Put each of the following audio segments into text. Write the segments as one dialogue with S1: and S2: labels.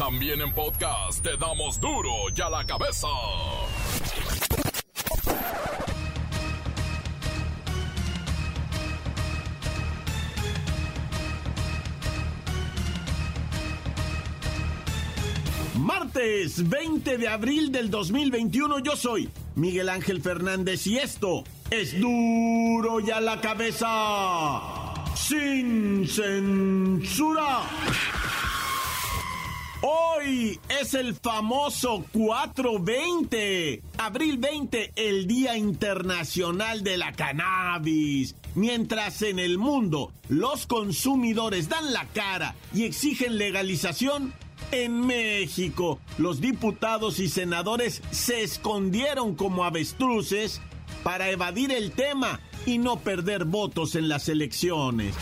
S1: También en podcast te damos duro y a la cabeza.
S2: Martes 20 de abril del 2021 yo soy Miguel Ángel Fernández y esto es duro y a la cabeza sin censura. Hoy es el famoso 420, abril 20, el Día Internacional de la Cannabis. Mientras en el mundo los consumidores dan la cara y exigen legalización, en México los diputados y senadores se escondieron como avestruces para evadir el tema y no perder votos en las elecciones.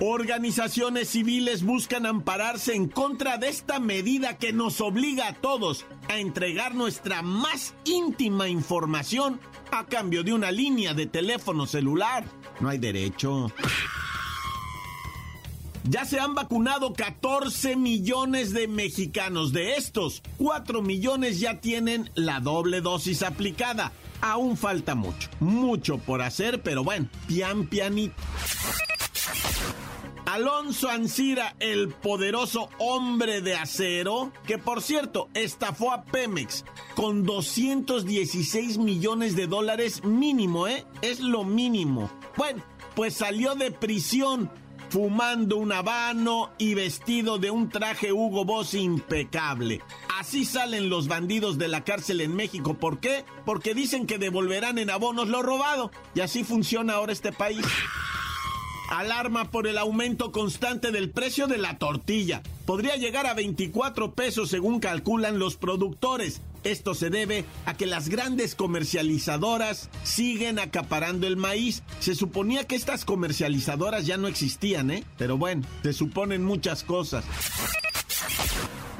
S2: Organizaciones civiles buscan ampararse en contra de esta medida que nos obliga a todos a entregar nuestra más íntima información a cambio de una línea de teléfono celular. No hay derecho. Ya se han vacunado 14 millones de mexicanos. De estos, 4 millones ya tienen la doble dosis aplicada. Aún falta mucho, mucho por hacer, pero bueno, pian pianito. Alonso Ancira, el poderoso hombre de acero, que por cierto estafó a Pemex con 216 millones de dólares mínimo, ¿eh? Es lo mínimo. Bueno, pues salió de prisión fumando un habano y vestido de un traje Hugo Boss impecable. Así salen los bandidos de la cárcel en México. ¿Por qué? Porque dicen que devolverán en abonos lo robado. Y así funciona ahora este país. Alarma por el aumento constante del precio de la tortilla. Podría llegar a 24 pesos según calculan los productores. Esto se debe a que las grandes comercializadoras siguen acaparando el maíz. Se suponía que estas comercializadoras ya no existían, ¿eh? Pero bueno, se suponen muchas cosas.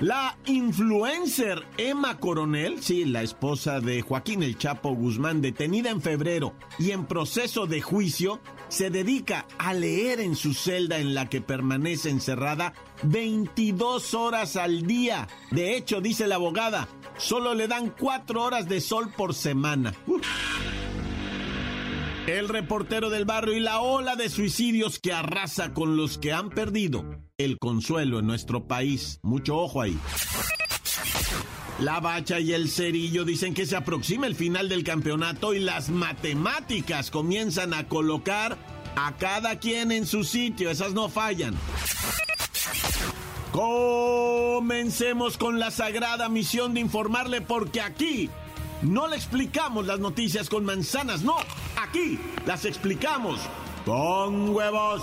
S2: La influencer Emma Coronel, sí, la esposa de Joaquín El Chapo Guzmán, detenida en febrero y en proceso de juicio, se dedica a leer en su celda en la que permanece encerrada 22 horas al día. De hecho, dice la abogada, solo le dan 4 horas de sol por semana. El reportero del barrio y la ola de suicidios que arrasa con los que han perdido el consuelo en nuestro país. Mucho ojo ahí. La bacha y el cerillo dicen que se aproxima el final del campeonato y las matemáticas comienzan a colocar a cada quien en su sitio. Esas no fallan. Comencemos con la sagrada misión de informarle porque aquí no le explicamos las noticias con manzanas, no. Aquí las explicamos con huevos.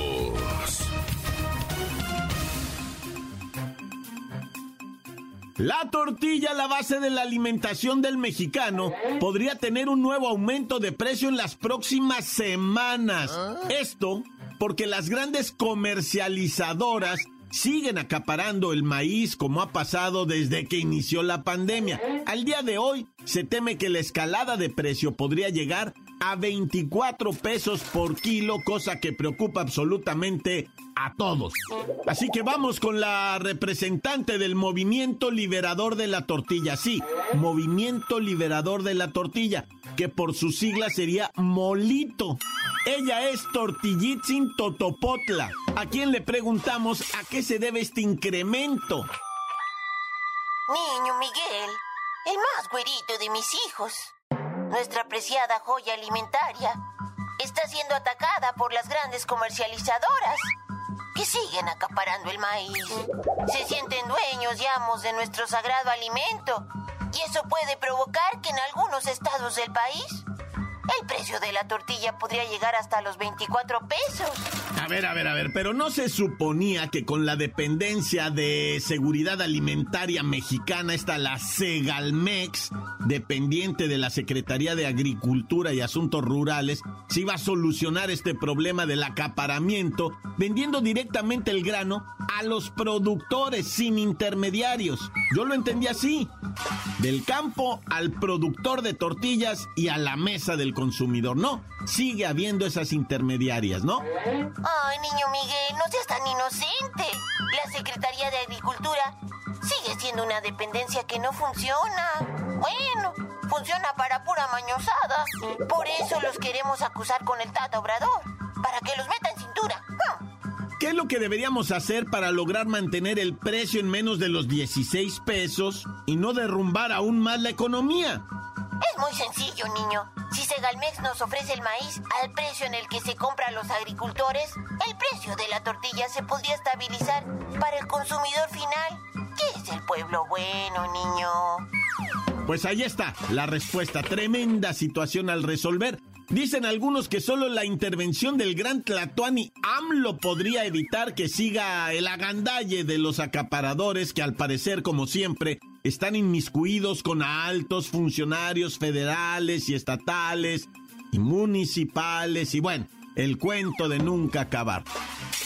S2: La tortilla, la base de la alimentación del mexicano, podría tener un nuevo aumento de precio en las próximas semanas. Esto porque las grandes comercializadoras siguen acaparando el maíz como ha pasado desde que inició la pandemia. Al día de hoy se teme que la escalada de precio podría llegar a 24 pesos por kilo, cosa que preocupa absolutamente a todos. Así que vamos con la representante del Movimiento Liberador de la Tortilla. Sí, Movimiento Liberador de la Tortilla, que por su sigla sería Molito. Ella es Tortillitzin Totopotla, a quien le preguntamos a qué se debe este incremento.
S3: Niño Miguel, el más güerito de mis hijos. Nuestra apreciada joya alimentaria está siendo atacada por las grandes comercializadoras que siguen acaparando el maíz. Se sienten dueños y amos de nuestro sagrado alimento y eso puede provocar que en algunos estados del país el precio de la tortilla podría llegar hasta los 24 pesos.
S2: A ver, a ver, a ver, pero no se suponía que con la dependencia de seguridad alimentaria mexicana, está la Segalmex, dependiente de la Secretaría de Agricultura y Asuntos Rurales, se iba a solucionar este problema del acaparamiento vendiendo directamente el grano a los productores sin intermediarios. Yo lo entendí así. Del campo al productor de tortillas y a la mesa del consumidor. No, sigue habiendo esas intermediarias, ¿no?
S3: Ay, niño Miguel, no seas tan inocente. La Secretaría de Agricultura sigue siendo una dependencia que no funciona. Bueno, funciona para pura mañosada. Por eso los queremos acusar con el Tata Obrador, para que los meta en cintura.
S2: ¿Qué es lo que deberíamos hacer para lograr mantener el precio en menos de los 16 pesos y no derrumbar aún más la economía?
S3: Muy sencillo, niño. Si Segalmex nos ofrece el maíz al precio en el que se compra a los agricultores, el precio de la tortilla se podría estabilizar para el consumidor final, que es el pueblo bueno, niño.
S2: Pues ahí está la respuesta. Tremenda situación al resolver. Dicen algunos que solo la intervención del gran Tlatuani AMLO podría evitar que siga el agandalle de los acaparadores que al parecer, como siempre, están inmiscuidos con altos funcionarios federales y estatales y municipales y bueno, el cuento de nunca acabar.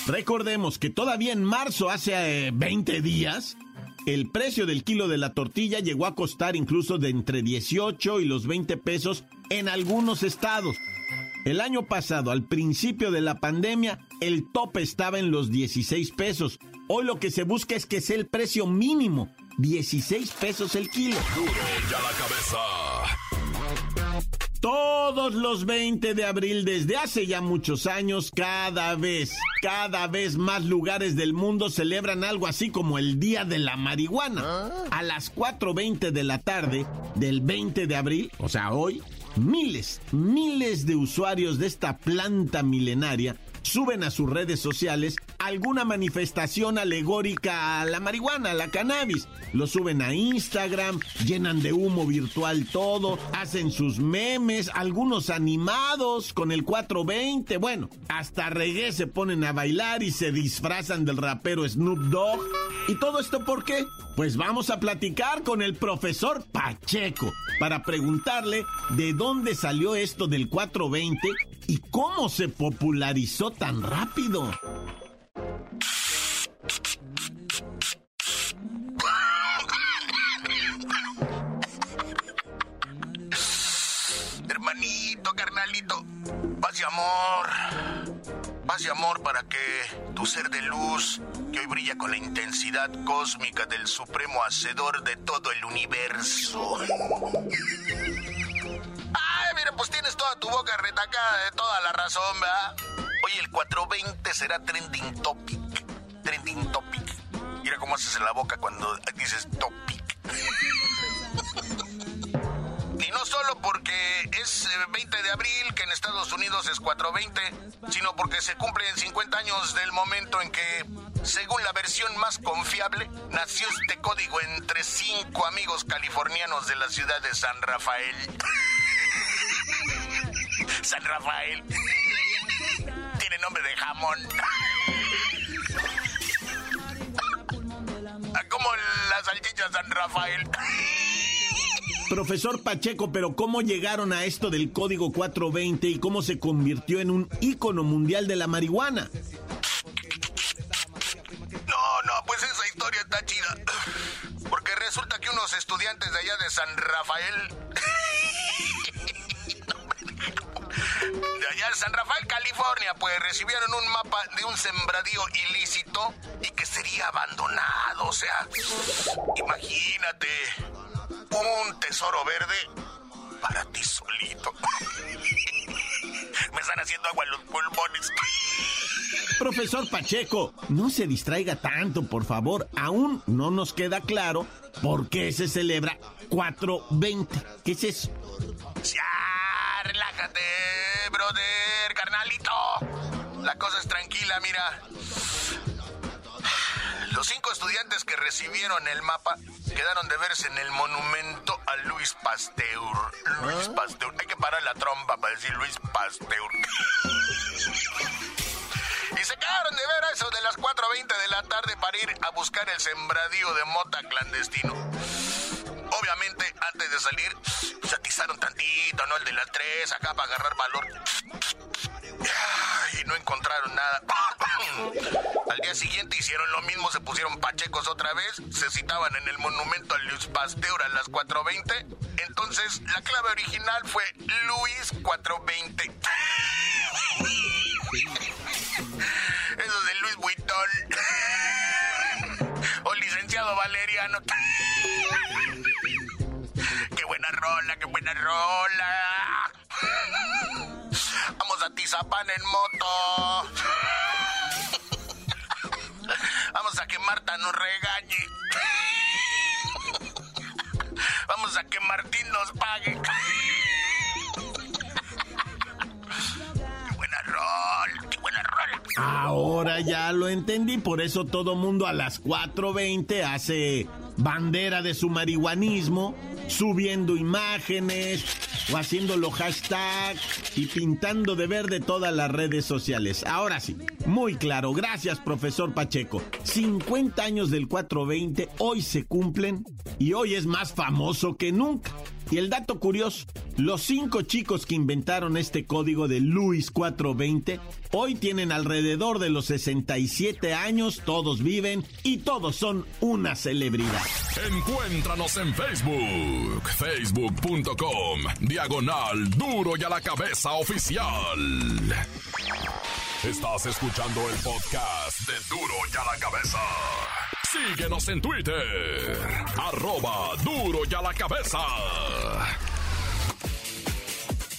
S2: Recordemos que todavía en marzo, hace 20 eh, días, el precio del kilo de la tortilla llegó a costar incluso de entre 18 y los 20 pesos en algunos estados. El año pasado, al principio de la pandemia, el tope estaba en los 16 pesos. Hoy lo que se busca es que sea el precio mínimo, 16 pesos el kilo.
S1: ya la cabeza.
S2: Todos los 20 de abril desde hace ya muchos años, cada vez, cada vez más lugares del mundo celebran algo así como el Día de la Marihuana. A las 4.20 de la tarde del 20 de abril, o sea, hoy, miles, miles de usuarios de esta planta milenaria suben a sus redes sociales alguna manifestación alegórica a la marihuana, a la cannabis. Lo suben a Instagram, llenan de humo virtual todo, hacen sus memes, algunos animados con el 420, bueno, hasta reggae se ponen a bailar y se disfrazan del rapero Snoop Dogg. ¿Y todo esto por qué? Pues vamos a platicar con el profesor Pacheco para preguntarle de dónde salió esto del 420 y cómo se popularizó tan rápido.
S4: Hermanito, carnalito, paz y amor. Paz y amor para que tu ser de luz, que hoy brilla con la intensidad cósmica del supremo hacedor de todo el universo. Ay, mira, pues tienes toda tu boca retacada de toda la razón, ¿verdad? Hoy el 420 será trending topic. Trending topic. Mira cómo haces en la boca cuando dices topic. Y no solo porque es 20 eh, de abril, que en Estados Unidos es 420, sino porque se cumplen 50 años del momento en que, según la versión más confiable, nació este código entre cinco amigos californianos de la ciudad de San Rafael. San Rafael. Nombre de jamón. Como la salchicha San Rafael.
S2: Profesor Pacheco, pero ¿cómo llegaron a esto del código 420 y cómo se convirtió en un ícono mundial de la marihuana?
S4: No, no, pues esa historia está chida. Porque resulta que unos estudiantes de allá de San Rafael de allá de San Rafael, California, pues recibieron un mapa de un sembradío ilícito y que sería abandonado. O sea, imagínate, un tesoro verde para ti solito. Me están haciendo agua en los pulmones.
S2: Profesor Pacheco, no se distraiga tanto, por favor. Aún no nos queda claro por qué se celebra 420. ¿Qué es eso?
S4: Ya, relájate, brother, carnalito. La cosa es tranquila, mira. Los cinco estudiantes que recibieron el mapa quedaron de verse en el monumento a Luis Pasteur. Luis ¿Ah? Pasteur. Hay que parar la trompa para decir Luis Pasteur. y se quedaron de ver a eso de las 4.20 de la tarde para ir a buscar el sembradío de mota clandestino. Obviamente, antes de salir, se atizaron tantito, ¿no? El de las 3 acá para agarrar valor. Y no encontraron nada. Al día siguiente hicieron lo mismo, se pusieron pachecos otra vez, se citaban en el monumento a Luis Pasteur a las 4.20. Entonces, la clave original fue Luis 420. Eso de Luis Buitón. O licenciado Valeriano. Rola, qué buena rola. Vamos a Tizapán en moto. Vamos a que Marta nos regañe. Vamos a que Martín nos pague. Qué buena rol, qué buena rola.
S2: Ahora ya lo entendí, por eso todo mundo a las 4.20 hace bandera de su marihuanismo, subiendo imágenes o haciéndolo hashtag y pintando de verde todas las redes sociales. Ahora sí, muy claro, gracias profesor Pacheco. 50 años del 420 hoy se cumplen y hoy es más famoso que nunca. Y el dato curioso, los cinco chicos que inventaron este código de Luis 420 hoy tienen alrededor de los 67 años, todos viven y todos son una celebridad.
S1: Encuéntranos en Facebook, facebook.com, diagonal duro y a la cabeza oficial. Estás escuchando el podcast de duro y a la cabeza. Síguenos en Twitter. Arroba duro y a la cabeza.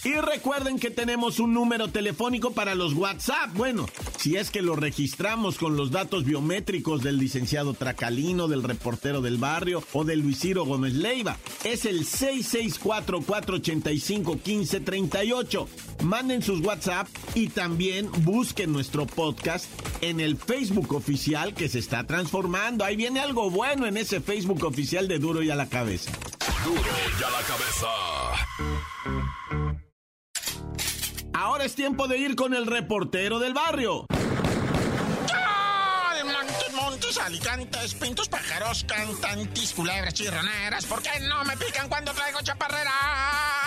S2: Y recuerden que tenemos un número telefónico para los WhatsApp. Bueno, si es que lo registramos con los datos biométricos del licenciado Tracalino, del reportero del barrio o del Luisiro Gómez Leiva. Es el 664-485-1538. Manden sus WhatsApp y también busquen nuestro podcast en el Facebook oficial que se está transformando. Ahí viene algo bueno en ese Facebook oficial de Duro y a la cabeza.
S1: Duro y a la cabeza.
S2: Es tiempo de ir con el reportero del barrio.
S5: Montes, montes, alicantes, pintos, pájaros, cantantes, culebras, chirroneras. ¿Por qué no me pican cuando traigo chaparreras?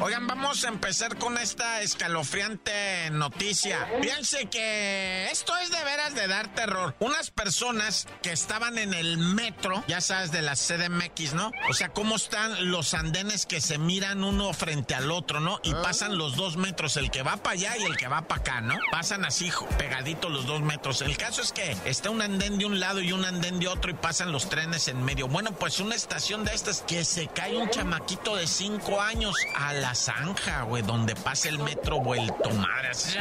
S5: Oigan, vamos a empezar con esta escalofriante noticia. Piense que esto es de veras de dar terror. Unas personas que estaban en el metro, ya sabes, de la CDMX, ¿no? O sea, cómo están los andenes que se miran uno frente al otro, ¿no? Y pasan los dos metros, el que va para allá y el que va para acá, ¿no? Pasan así, pegaditos los dos metros. El caso es que está un andén de un lado y un andén de otro y pasan los trenes en medio. Bueno, pues una estación de estas que se cae un chamaquito de cinco años a la zanja, güey, donde pasa el metro vuelto maras.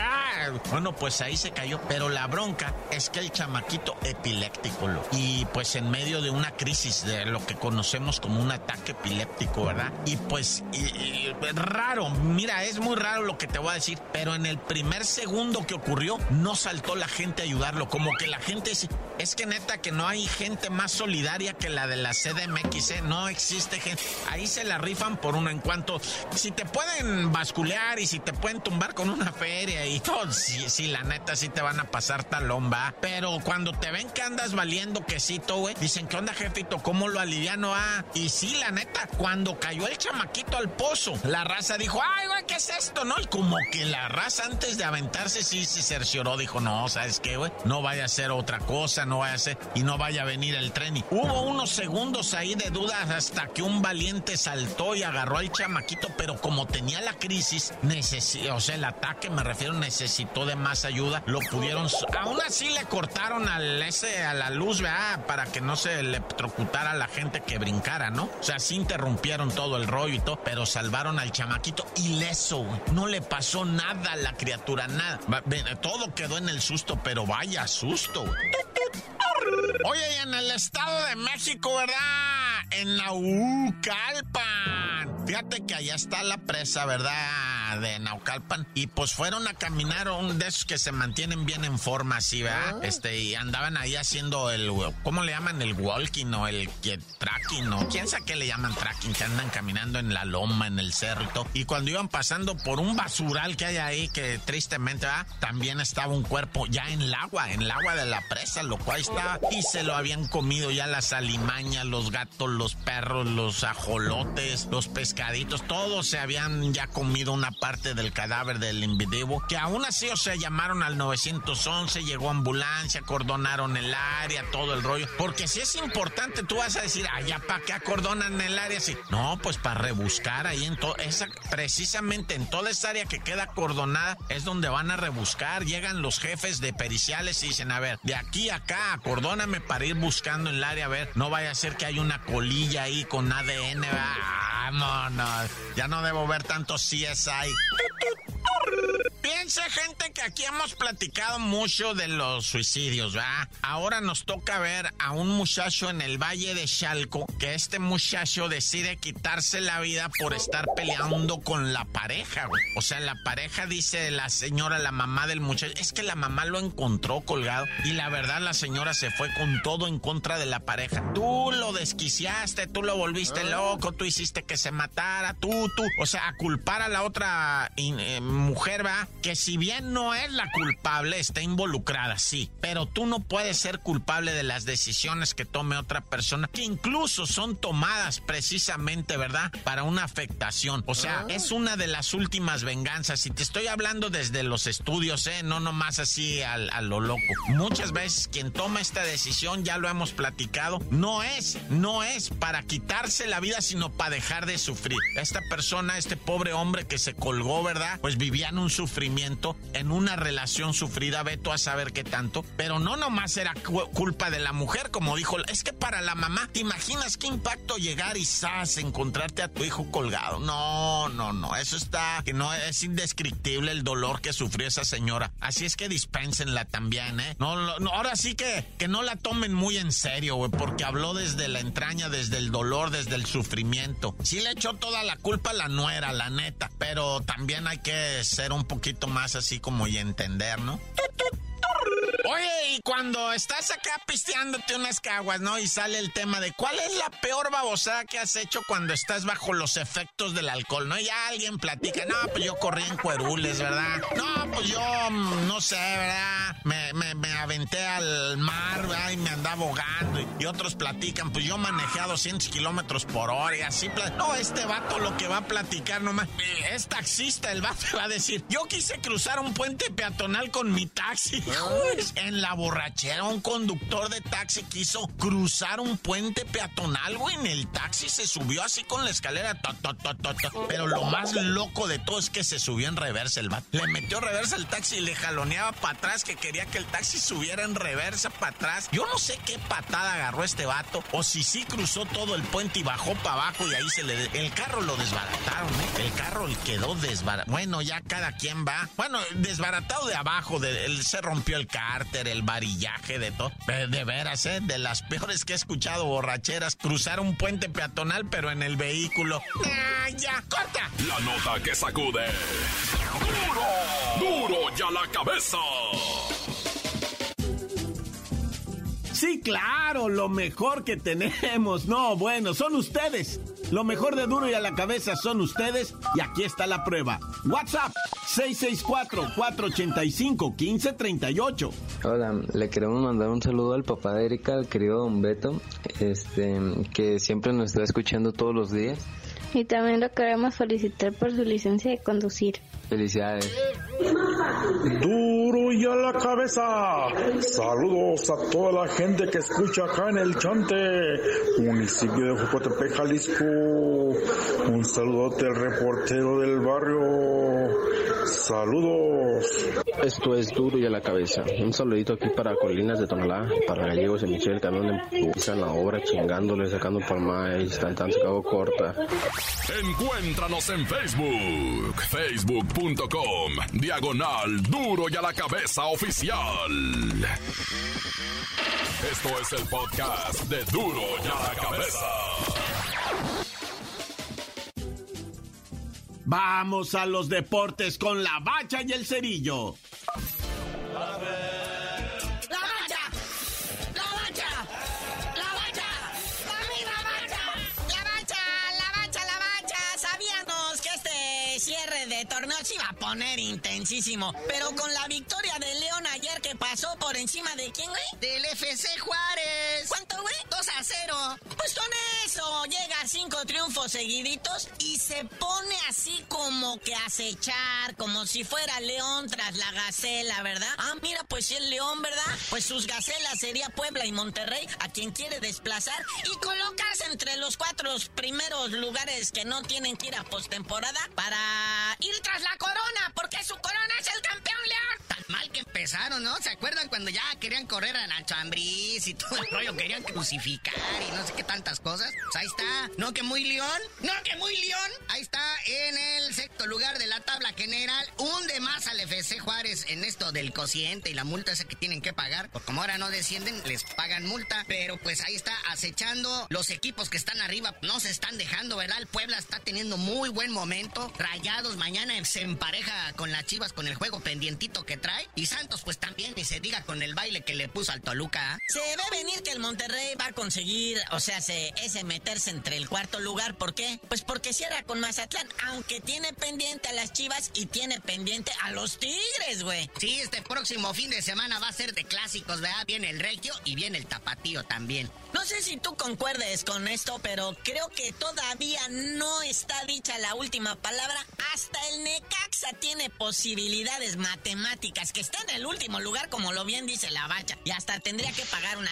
S5: Bueno, pues ahí se cayó. Pero la bronca es que el chamaquito epiléptico, lo, y pues en medio de una crisis de lo que conocemos como un ataque epiléptico, ¿verdad? Y pues, raro, mira, es muy raro lo que te voy a decir, pero en el primer segundo que ocurrió, no saltó la gente a ayudarlo. Como que la gente, es que neta que no hay gente más solidaria que la de la CDMX, ¿eh? No existe gente. Ahí se la rifan por uno. En cuanto, si te pueden basculear y si te pueden tumbar con una feria y todo, sí, la neta sí te van a pasar talomba. Pero cuando te ven que andas valiendo quesito, güey, dicen, ¿qué onda, jefito? ¿Cómo lo aliviano? Ah, y sí, la neta, cuando cayó el chamaquito al pozo, la raza dijo, ay, güey, ¿qué es esto? ¿No? Y como que la raza antes de aventarse sí se cercioró, dijo, no, ¿sabes qué, güey? No vaya a ser otra cosa, no vaya a ser, y no vaya a venir el tren. Y hubo unos segundos ahí de dudas hasta que un valiente saltó y agarró al chamaquito, pero como tenía la crisis, o sea, el ataque, me refiero, necesitó de más ayuda, lo pudieron, aún así le cortaron al ese, a la luz, ¿verdad? Para que no se electrocutara a la gente que brincara, ¿no? O sea, sí interrumpieron todo el rollo y todo, pero salvaron al chamaquito ileso, no le pasó nada a la criatura, nada. Todo quedó en el susto, pero vaya susto. Oye, y en el Estado de México, ¿verdad? En Naucalpan Fíjate que allá está la presa, ¿verdad? De Naucalpan. Y pues fueron a caminar un de esos que se mantienen bien en forma, así, ¿verdad? Ah. Este, y andaban ahí haciendo el, ¿cómo le llaman? El walking o el tracking, ¿no? ¿Quién sabe qué le llaman tracking? Que andan caminando en la loma, en el cerro y cuando iban pasando por un basural que hay ahí, que tristemente, ¿verdad? También estaba un cuerpo ya en el agua, en el agua de la presa, lo cual estaba, y se lo habían comido ya las alimañas, los gatos, los perros, los ajolotes, los pescaditos, todos se habían ya comido una parte del cadáver del individuo, que aún así, o sea, llamaron al 911, llegó ambulancia, acordonaron el área, todo el rollo, porque si es importante, tú vas a decir, ya para qué acordonan el área. No, pues para rebuscar ahí en todo, esa, precisamente en toda esa área que queda acordonada, es donde van a rebuscar, llegan los jefes de periciales y dicen, a ver, de aquí a acá, acordóname para ir buscando en el área, a ver, no vaya a ser que hay una colilla ahí con ADN, vámonos, ya no debo ver tanto CSI. Piensa, gente, que aquí hemos platicado mucho de los suicidios, ¿va? Ahora nos toca ver a un muchacho en el Valle de Chalco, que este muchacho decide quitarse la vida por estar peleando con la pareja, güey. O sea, la pareja dice la señora, la mamá del muchacho, es que la mamá lo encontró colgado y la verdad la señora se fue con todo en contra de la pareja. Tú lo desquiciaste, tú lo volviste ah. loco, tú hiciste que se matara, tú, tú. O sea, a culpar a la otra eh, mujer, ¿va? Que si bien no es la culpable, está involucrada, sí, pero tú no puedes ser culpable de las decisiones que tome otra persona, que incluso son tomadas precisamente, ¿verdad? Para una afectación. O sea, ah. es una de las últimas venganzas. Y te estoy hablando desde los estudios, ¿eh? No nomás así a lo loco. Muchas veces quien toma esta decisión, ya lo hemos platicado, no es, no es para quitarse la vida, sino para dejar de sufrir. Esta persona, este pobre hombre que se colgó, ¿verdad? Pues vivía en un sufrimiento en una relación sufrida, veto a saber qué tanto, pero no nomás era culpa de la mujer, como dijo, es que para la mamá, ¿te imaginas qué impacto llegar y sas, encontrarte a tu hijo colgado? No, no, no, eso está, que no es indescriptible el dolor que sufrió esa señora. Así es que dispénsenla también, ¿eh? No, ahora sí que, que no la tomen muy en serio, güey, porque habló desde la entraña, desde el dolor, desde el sufrimiento. Sí le echó toda la culpa a la nuera, la neta, pero también hay que ser un poquito más así como y entender, ¿no? Oye, y cuando estás acá pisteándote unas caguas, ¿no? Y sale el tema de cuál es la peor babosada que has hecho cuando estás bajo los efectos del alcohol, ¿no? Y ya alguien platica, no, pues yo corrí en cuerules, ¿verdad? No, pues yo, mm, no sé, ¿verdad? Me, me, aventé al mar, ¿verdad? Y me andaba ahogando. Y, otros platican, pues yo manejé a 200 kilómetros por hora y así. No, este vato lo que va a platicar nomás es taxista. El vato va a decir, yo quise cruzar un puente peatonal con mi taxi. En la borrachera, un conductor de taxi quiso cruzar un puente peatonal, güey. En el taxi se subió así con la escalera. Pero lo más loco de todo es que se subió en reversa el vato. Le metió reversa el taxi y le jaloneaba para atrás, que quería que el taxi subiera en reversa para atrás. Yo no sé qué patada agarró este vato, o si sí cruzó todo el puente y bajó para abajo y ahí se le. El carro lo desbarataron, ¿eh? El carro quedó desbaratado. Bueno, ya cada quien va. Bueno, desbaratado de abajo, de... se rompió el cárter, el varillaje, de todo. De veras, ¿eh? De las peores que he escuchado borracheras. Cruzar un puente peatonal, pero en el vehículo. ¡Ah, ya! ¡Corta!
S1: La nota que sacude. ¡Duro! ¡Duro ya la cabeza!
S2: Sí, claro, lo mejor que tenemos. No, bueno, son ustedes. Lo mejor de duro y a la cabeza son ustedes y aquí está la prueba. WhatsApp 664-485-1538.
S6: Hola, le queremos mandar un saludo al papá de Erika, al querido Don Beto, este, que siempre nos está escuchando todos los días.
S7: Y también lo queremos felicitar por su licencia de conducir.
S6: Felicidades.
S8: Duro y a la cabeza. Saludos a toda la gente que escucha acá en el Chante, municipio de Jocotepec, Jalisco. Un saludote al reportero del barrio. Saludos.
S6: Esto es duro y a la cabeza. Un saludito aquí para Colinas de Tonalá, para Gallegos y Michel, que andan en la obra chingándole, sacando palma y están tan sacado corta.
S1: Encuéntranos en Facebook, facebook.com, diagonal duro y a la cabeza oficial. Esto es el podcast de duro y a la cabeza.
S2: Vamos a los deportes con la bacha y el cerillo.
S9: se iba a poner intensísimo. Pero con la victoria de que pasó por encima de quién, güey?
S10: Del FC Juárez.
S9: ¿Cuánto, güey?
S10: 2 a 0.
S9: Pues con eso llega a cinco triunfos seguiditos y se pone así como que acechar, como si fuera León tras la Gacela, ¿verdad? Ah, mira, pues si el León, ¿verdad? Pues sus Gacelas sería Puebla y Monterrey, a quien quiere desplazar y colocarse entre los cuatro primeros lugares que no tienen que ir a postemporada para ir tras la corona, porque su corona es el campeón León.
S10: Tan mal que empezaron, ¿no? ¿Se acuerdan cuando ya querían correr a Nacho Ambriz y todo el rollo? Querían crucificar y no sé qué tantas cosas. Pues ahí está. ¿No que muy León? ¿No que muy León? Ahí está en el sexto lugar de la tabla general. Un de más al FC Juárez en esto del cociente y la multa esa que tienen que pagar. Porque como ahora no descienden, les pagan multa. Pero pues ahí está acechando los equipos que están arriba. No se están dejando, ¿verdad? El Puebla está teniendo muy buen momento. Rayados mañana se empareja con las Chivas con el juego pendientito que trae. Y Santos pues también, ni se diga con el baile que le puso al Toluca.
S9: Se ve venir que el Monterrey va a conseguir, o sea, se, ese meterse entre el cuarto lugar. ¿Por qué? Pues porque cierra con Mazatlán, aunque tiene pendiente a las Chivas y tiene pendiente a los Tigres, güey.
S10: Sí, este próximo fin de semana va a ser de clásicos, ¿verdad? Viene el Regio y viene el Tapatío también.
S9: No sé si tú concuerdes con esto, pero creo que todavía no está dicha la última palabra. Hasta el Necaxa tiene posibilidades matemáticas, que está en el último lugar, como lo bien dice la bacha. Y hasta tendría que pagar una...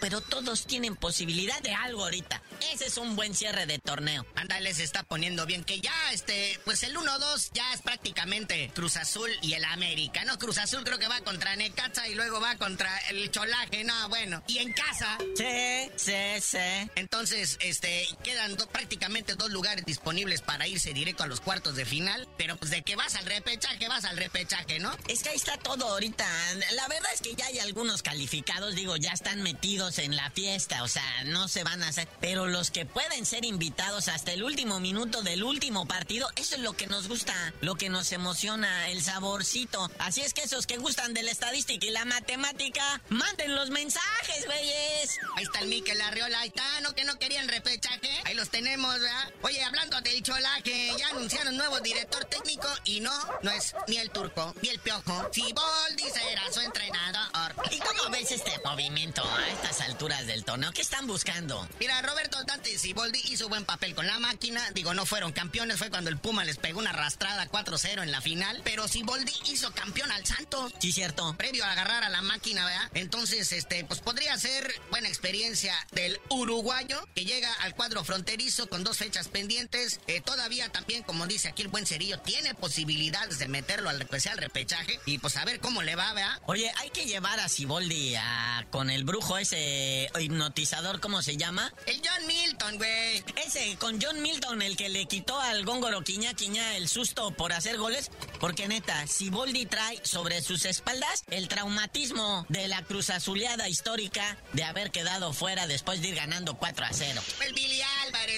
S9: Pero todos tienen posibilidad de algo ahorita. Ese es un buen cierre de torneo.
S10: Ándale, se está poniendo bien. Que ya, este, pues el 1-2 ya es prácticamente Cruz Azul y el América. No, Cruz Azul creo que va contra Necaxa y luego va contra el Cholaje. No, bueno. Y en casa.
S9: Sí Sí, sí,
S10: Entonces, este, quedan prácticamente dos lugares disponibles para irse directo a los cuartos de final. Pero pues de que vas al repechaje, vas al repechaje, ¿no?
S9: Es que ahí está todo ahorita. La verdad es que ya hay algunos calificados, digo, ya están metidos en la fiesta, o sea, no se van a hacer. Pero los que pueden ser invitados hasta el último minuto del último partido, eso es lo que nos gusta, lo que nos emociona, el saborcito. Así es que esos que gustan de la estadística y la matemática, manden los mensajes, güeyes.
S10: Ahí está el Miquel Arriola, ahí está, ¿no? Que no querían repechaje. Ahí los tenemos, ¿verdad? Oye, hablando del Cholaje, ya anunciaron nuevo director técnico y no, no es ni el turco, ni el piojo. Si dice su entrenador.
S9: ¿Y cómo ves este movimiento a estas alturas del torneo? ¿Qué están buscando?
S10: Mira, Roberto Dante Siboldi hizo buen papel con la máquina. Digo, no fueron campeones, fue cuando el Puma les pegó una arrastrada 4-0 en la final. Pero Siboldi hizo campeón al Santos.
S9: Sí, cierto.
S10: Previo a agarrar a la máquina, ¿verdad? Entonces, este, pues podría ser buena experiencia del uruguayo que llega al cuadro fronterizo con dos fechas pendientes. Eh, todavía también, como dice aquí el buen Cerillo, tiene posibilidades de meterlo al especial repechaje y pues a ver cómo le va, ¿verdad?
S9: Oye, hay que llevar a Siboldi a, con el brujo ese hipnotizador, ¿cómo se llama?
S10: El John Milton, güey.
S9: Ese, con John Milton, el que le quitó al góngoro Quiña Quiña el susto por hacer goles. Porque neta, Siboldi trae sobre sus espaldas el traumatismo de la cruz azuleada histórica de haber quedado fuera después de ir ganando 4 a 0.
S10: El Billy Álvarez,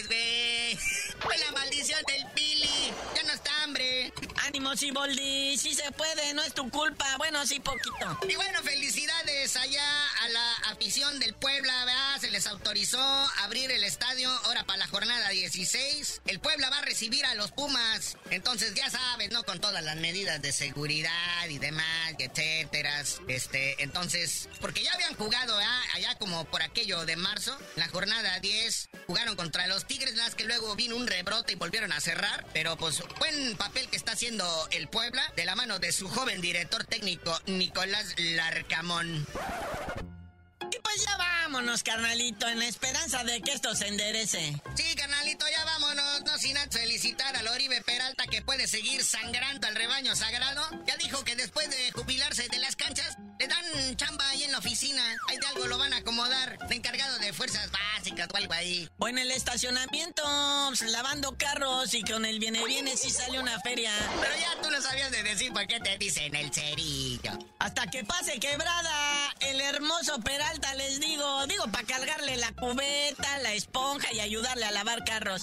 S9: Ánimo, Siboldi. Sí se puede, no es tu culpa. Bueno, sí, poquito.
S10: Y bueno, felicidades allá a la afición del Puebla. Se les autorizó abrir el estadio ahora para la jornada 16. El Puebla va a recibir a los Pumas. Entonces, ya sabes, ¿no? Con todas las medidas de seguridad y demás, etcétera. Este, entonces, porque ya habían jugado. Allá como por aquello de marzo, la jornada 10, jugaron contra los Tigres, las que luego vino un rebrote y volvieron a cerrar. Pero pues buen papel que está haciendo el Puebla de la mano de su joven director técnico Nicolás Larcamón.
S9: Y pues ya vámonos, carnalito, en la esperanza de que esto se enderece.
S10: Sí, carnalito, ya vámonos. No sin antes felicitar al Oribe Peralta que puede seguir sangrando al rebaño sagrado. Ya dijo que después de jubilarse de las canchas, le dan chamba ahí en la oficina. Ahí de algo lo van a acomodar. De encargado de fuerzas básicas o algo ahí.
S9: O en el estacionamiento, pues, lavando carros y con el viene viene si sale una feria.
S10: Pero ya tú no sabías de decir por qué te dicen el cerillo.
S9: Hasta que pase quebrada el hermoso Peralta, les digo. Digo, para cargarle la cubeta, la esponja y ayudarle a lavar carros.